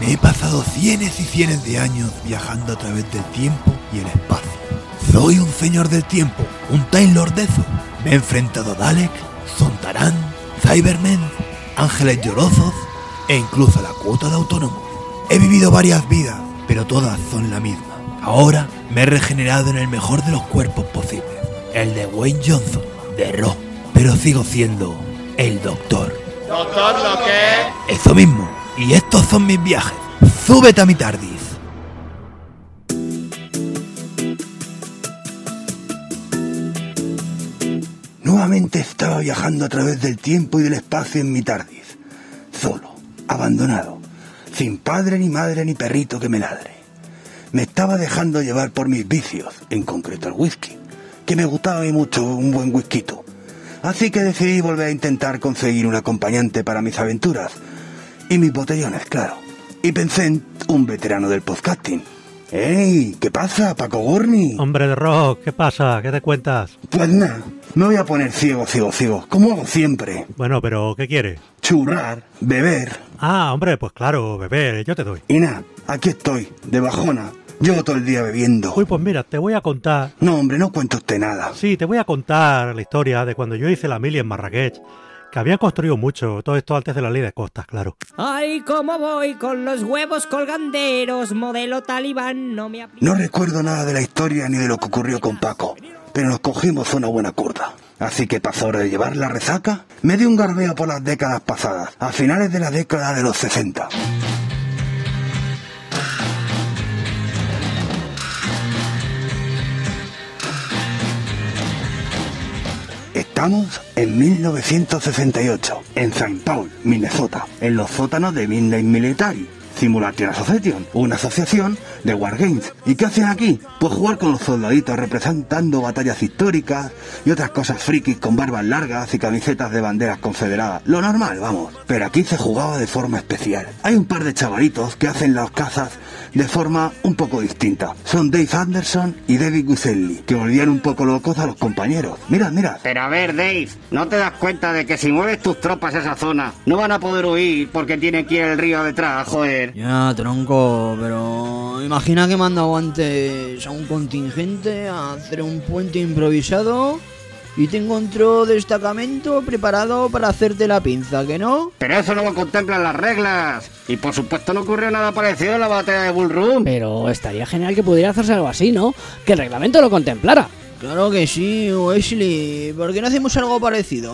Me he pasado cienes y cienes de años viajando a través del tiempo y el espacio. Soy un señor del tiempo, un Time Lord de eso. Me he enfrentado a Dalek, Zontarán, Cybermen, ángeles llorosos e incluso a la cuota de autónomos. He vivido varias vidas, pero todas son la misma. Ahora me he regenerado en el mejor de los cuerpos posibles, el de Wayne Johnson, de Raw. Pero sigo siendo el doctor. ¿Doctor lo qué? Eso mismo. Y estos son mis viajes. Súbete a mi tardis. Nuevamente estaba viajando a través del tiempo y del espacio en mi tardis. Solo, abandonado, sin padre ni madre ni perrito que me ladre. Me estaba dejando llevar por mis vicios, en concreto el whisky, que me gustaba mí mucho un buen whisky. Así que decidí volver a intentar conseguir un acompañante para mis aventuras. Y mis botellones, claro. Y pensé en un veterano del podcasting. ¡Ey! ¿Qué pasa, Paco Gurney? Hombre de rock, ¿qué pasa? ¿Qué te cuentas? Pues nada, me voy a poner ciego, ciego, ciego, como hago siempre. Bueno, pero ¿qué quieres? Churrar, beber. Ah, hombre, pues claro, beber, yo te doy. Y nada, aquí estoy, de bajona. Llevo todo el día bebiendo. Uy, pues mira, te voy a contar. No, hombre, no cuento usted nada. Sí, te voy a contar la historia de cuando yo hice la mili en Marrakech. Que habían construido mucho, todo esto antes de la ley de costas, claro. Ay, cómo voy con los huevos colganderos, modelo talibán, no me. No recuerdo nada de la historia ni de lo que ocurrió con Paco, pero nos cogimos una buena curda. Así que pasó hora de llevar la resaca, me di un garbeo por las décadas pasadas, a finales de la década de los 60. Estamos en 1968, en St. Paul, Minnesota, en los sótanos de Midnight Military, Simulation Association, una asociación de Wargames. ¿Y qué hacen aquí? Pues jugar con los soldaditos representando batallas históricas y otras cosas frikis con barbas largas y camisetas de banderas confederadas. Lo normal, vamos. Pero aquí se jugaba de forma especial. Hay un par de chavalitos que hacen las cazas de forma un poco distinta. Son Dave Anderson y David Guselli, que volvían un poco locos a los compañeros. Mirad, mirad. Pero a ver, Dave, ¿no te das cuenta de que si mueves tus tropas a esa zona, no van a poder huir porque tienen que ir el río detrás, joder? Ya, tronco, pero imagina que mandado antes a un contingente a hacer un puente improvisado y te encontró destacamento preparado para hacerte la pinza, ¿que no? Pero eso no lo contemplan las reglas. Y por supuesto no ocurrió nada parecido en la batalla de Bull Run. Pero estaría genial que pudiera hacerse algo así, ¿no? Que el reglamento lo contemplara. Claro que sí, Wesley. ¿Por qué no hacemos algo parecido?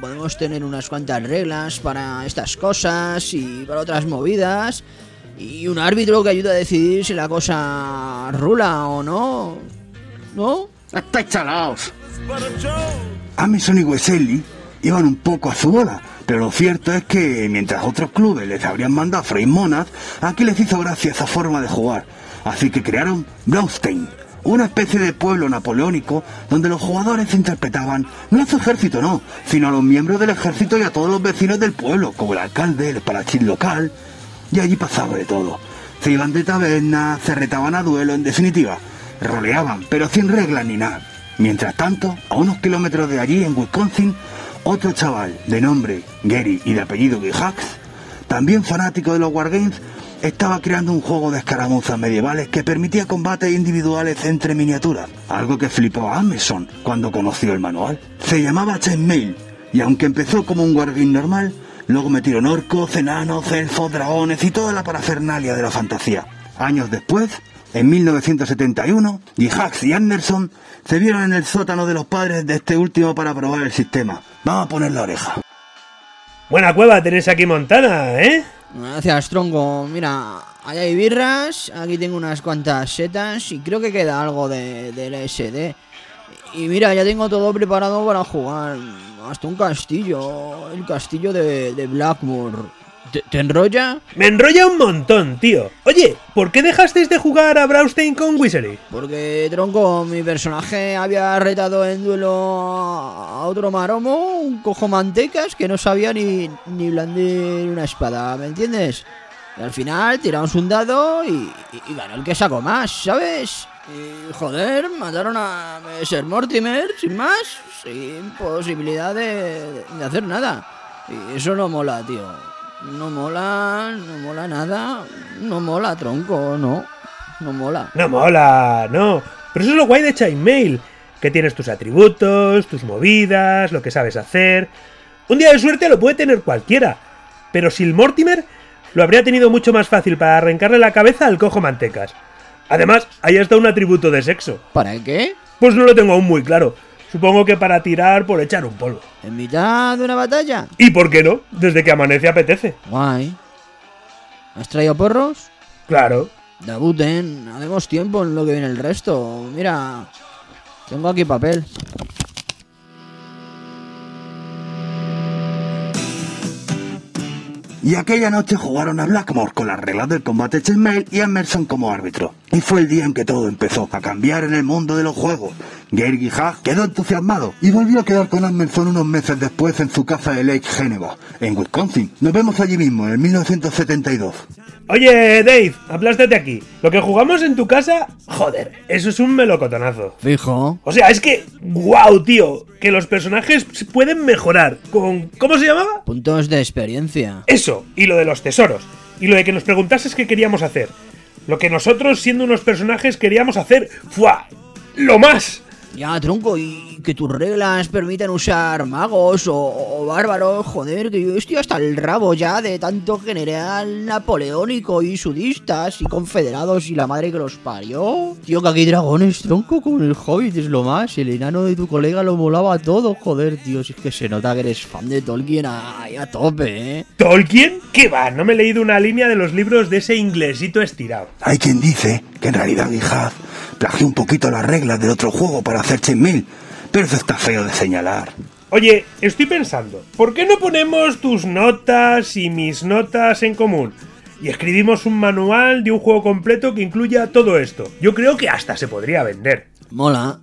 Podemos tener unas cuantas reglas para estas cosas y para otras movidas. Y un árbitro que ayude a decidir si la cosa rula o no. ¿No? Estáis chalaos. Amison y Wesley iban un poco a su bola, pero lo cierto es que mientras otros clubes les habrían mandado a freír monas, aquí les hizo gracia esa forma de jugar. Así que crearon Blaustein, una especie de pueblo napoleónico donde los jugadores interpretaban no a su ejército, no, sino a los miembros del ejército y a todos los vecinos del pueblo, como el alcalde, el parachín local. Y allí pasaba de todo. Se iban de taberna, se retaban a duelo, en definitiva, roleaban, pero sin reglas ni nada. Mientras tanto, a unos kilómetros de allí, en Wisconsin, otro chaval de nombre Gary y de apellido Gihax, también fanático de los Wargames, estaba creando un juego de escaramuzas medievales que permitía combates individuales entre miniaturas, algo que flipó a Amazon cuando conoció el manual. Se llamaba Chainmail, y aunque empezó como un Wargame normal, luego metieron orcos, enanos, elfos, dragones y toda la parafernalia de la fantasía. Años después, en 1971, Gihax y Anderson se vieron en el sótano de los padres de este último para probar el sistema. Vamos a poner la oreja. Buena cueva tenéis aquí montada, ¿eh? Gracias, tronco. Mira, allá hay birras, aquí tengo unas cuantas setas y creo que queda algo de, del SD. Y mira, ya tengo todo preparado para jugar. Hasta un castillo, el castillo de, de Blackmore. ¿Te, te enrolla? Me enrolla un montón, tío. Oye, ¿por qué dejasteis de jugar a Braustein con Wizardry? Porque, tronco, mi personaje había retado en duelo a otro maromo, un cojo mantecas que no sabía ni, ni blandir una espada, ¿me entiendes? Y al final tiramos un dado y, y- y ganó el que sacó más, ¿sabes? Y joder, mataron a Ser Mortimer sin más, sin posibilidad de, de hacer nada. Y eso no mola, tío. No mola, no mola nada. No mola, tronco, no. No mola. No mola, no. Pero eso es lo guay de Chainmail. Que tienes tus atributos, tus movidas, lo que sabes hacer. Un día de suerte lo puede tener cualquiera. Pero Sil Mortimer lo habría tenido mucho más fácil para arrancarle la cabeza al cojo mantecas. Además, ahí está un atributo de sexo. ¿Para qué? Pues no lo tengo aún muy claro. Supongo que para tirar por echar un polvo. ¿En mitad de una batalla? ¿Y por qué no? Desde que amanece apetece. Guay. ¿Has traído porros? Claro. Debuten, haremos tiempo en lo que viene el resto. Mira, tengo aquí papel. Y aquella noche jugaron a Blackmore con las reglas del combate Chainmail y Emerson como árbitro. Y fue el día en que todo empezó a cambiar en el mundo de los juegos. Gary Gihag quedó entusiasmado y volvió a quedar con Emerson unos meses después en su casa de Lake Geneva, en Wisconsin. Nos vemos allí mismo, en 1972. Oye, Dave, aplástate aquí. Lo que jugamos en tu casa, joder, eso es un melocotonazo. Fijo. O sea, es que, wow, tío, que los personajes pueden mejorar con... ¿Cómo se llamaba? Puntos de experiencia. Eso, y lo de los tesoros. Y lo de que nos preguntases qué queríamos hacer. Lo que nosotros, siendo unos personajes, queríamos hacer, ¡fua! ¡Lo más! Ya, tronco, y que tus reglas permitan usar magos o, o bárbaros, joder, que yo estoy hasta el rabo ya de tanto general napoleónico y sudistas y confederados y la madre que los parió. Tío, que aquí hay dragones, tronco, con el hobbit es lo más. El enano de tu colega lo molaba todo, joder, tío, si es que se nota que eres fan de Tolkien ahí a tope, ¿eh? ¿Tolkien? ¿Qué va? No me he leído una línea de los libros de ese inglesito estirado. Hay quien dice que en realidad Gihad plagió un poquito las reglas del otro juego para hacer Chainmail, pero eso está feo de señalar. Oye, estoy pensando, ¿por qué no ponemos tus notas y mis notas en común? Y escribimos un manual de un juego completo que incluya todo esto. Yo creo que hasta se podría vender. Mola.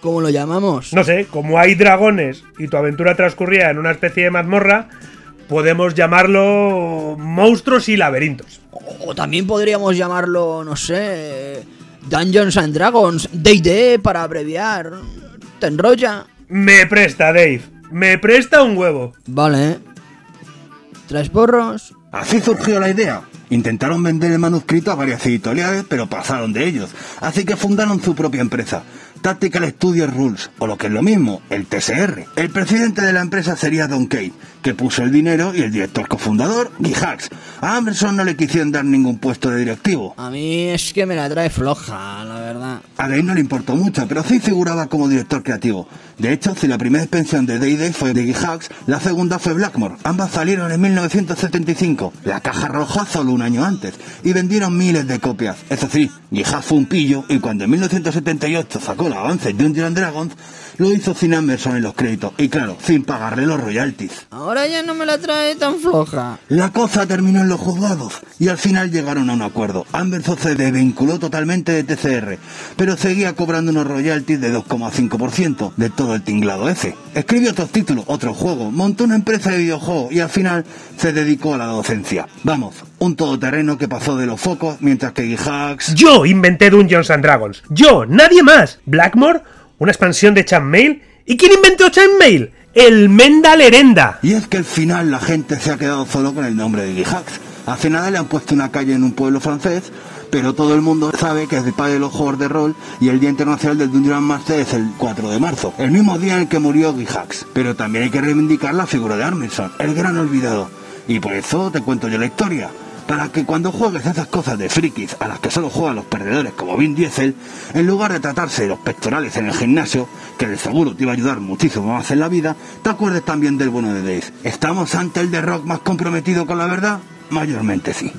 ¿Cómo lo llamamos? No sé, como hay dragones y tu aventura transcurría en una especie de mazmorra, podemos llamarlo monstruos y laberintos. O también podríamos llamarlo, no sé, Dungeons and Dragons, D&D para abreviar. ¿Te enrolla? Me presta, Dave. Me presta un huevo. Vale. ¿Tres porros? Así surgió la idea. Intentaron vender el manuscrito a varias editoriales, pero pasaron de ellos. Así que fundaron su propia empresa, Tactical Studio Rules, o lo que es lo mismo, el TSR. El presidente de la empresa sería Don Kate, que puso el dinero, y el director cofundador, Guy Hacks. A Anderson no le quisieron dar ningún puesto de directivo. A mí es que me la trae floja, la verdad. A Dave no le importó mucho, pero sí figuraba como director creativo. De hecho, si la primera expansión de Day fue de Guy Hacks, la segunda fue Blackmore. Ambas salieron en 1975. La caja roja solo un año antes. Y vendieron miles de copias. Eso sí, Hacks fue un pillo y cuando en 1978 sacó el avance de Dungeons Dragons, lo hizo sin Emerson en los créditos. Y claro, sin pagarle los royalties. Ahora ya no me la trae tan floja. La cosa terminó en los juzgados y al final llegaron a un acuerdo. Anderson se desvinculó totalmente de TCR, pero seguía cobrando unos royalties de 2,5% de todo el tinglado ese. Escribió otros títulos, otros juegos, montó una empresa de videojuegos y al final se dedicó a la Vamos, un todoterreno que pasó de los focos mientras que Hacks... Yo inventé Dungeons and Dragons. Yo, nadie más. Blackmore, una expansión de Chainmail. ¿Y quién inventó Chainmail? El Menda Lerenda. Y es que al final la gente se ha quedado solo con el nombre de Guy Hacks. Hace nada le han puesto una calle en un pueblo francés, pero todo el mundo sabe que es el padre de los juegos de rol y el Día Internacional del Dungeon Master es el 4 de marzo, el mismo día en el que murió Guy Hacks. Pero también hay que reivindicar la figura de Armstrong, el gran olvidado. Y por eso te cuento yo la historia. Para que cuando juegues esas cosas de frikis a las que solo juegan los perdedores como Vin Diesel, en lugar de tratarse de los pectorales en el gimnasio, que de seguro te iba a ayudar muchísimo más en la vida, te acuerdes también del bueno de Dave. ¿Estamos ante el de rock más comprometido con la verdad? Mayormente sí.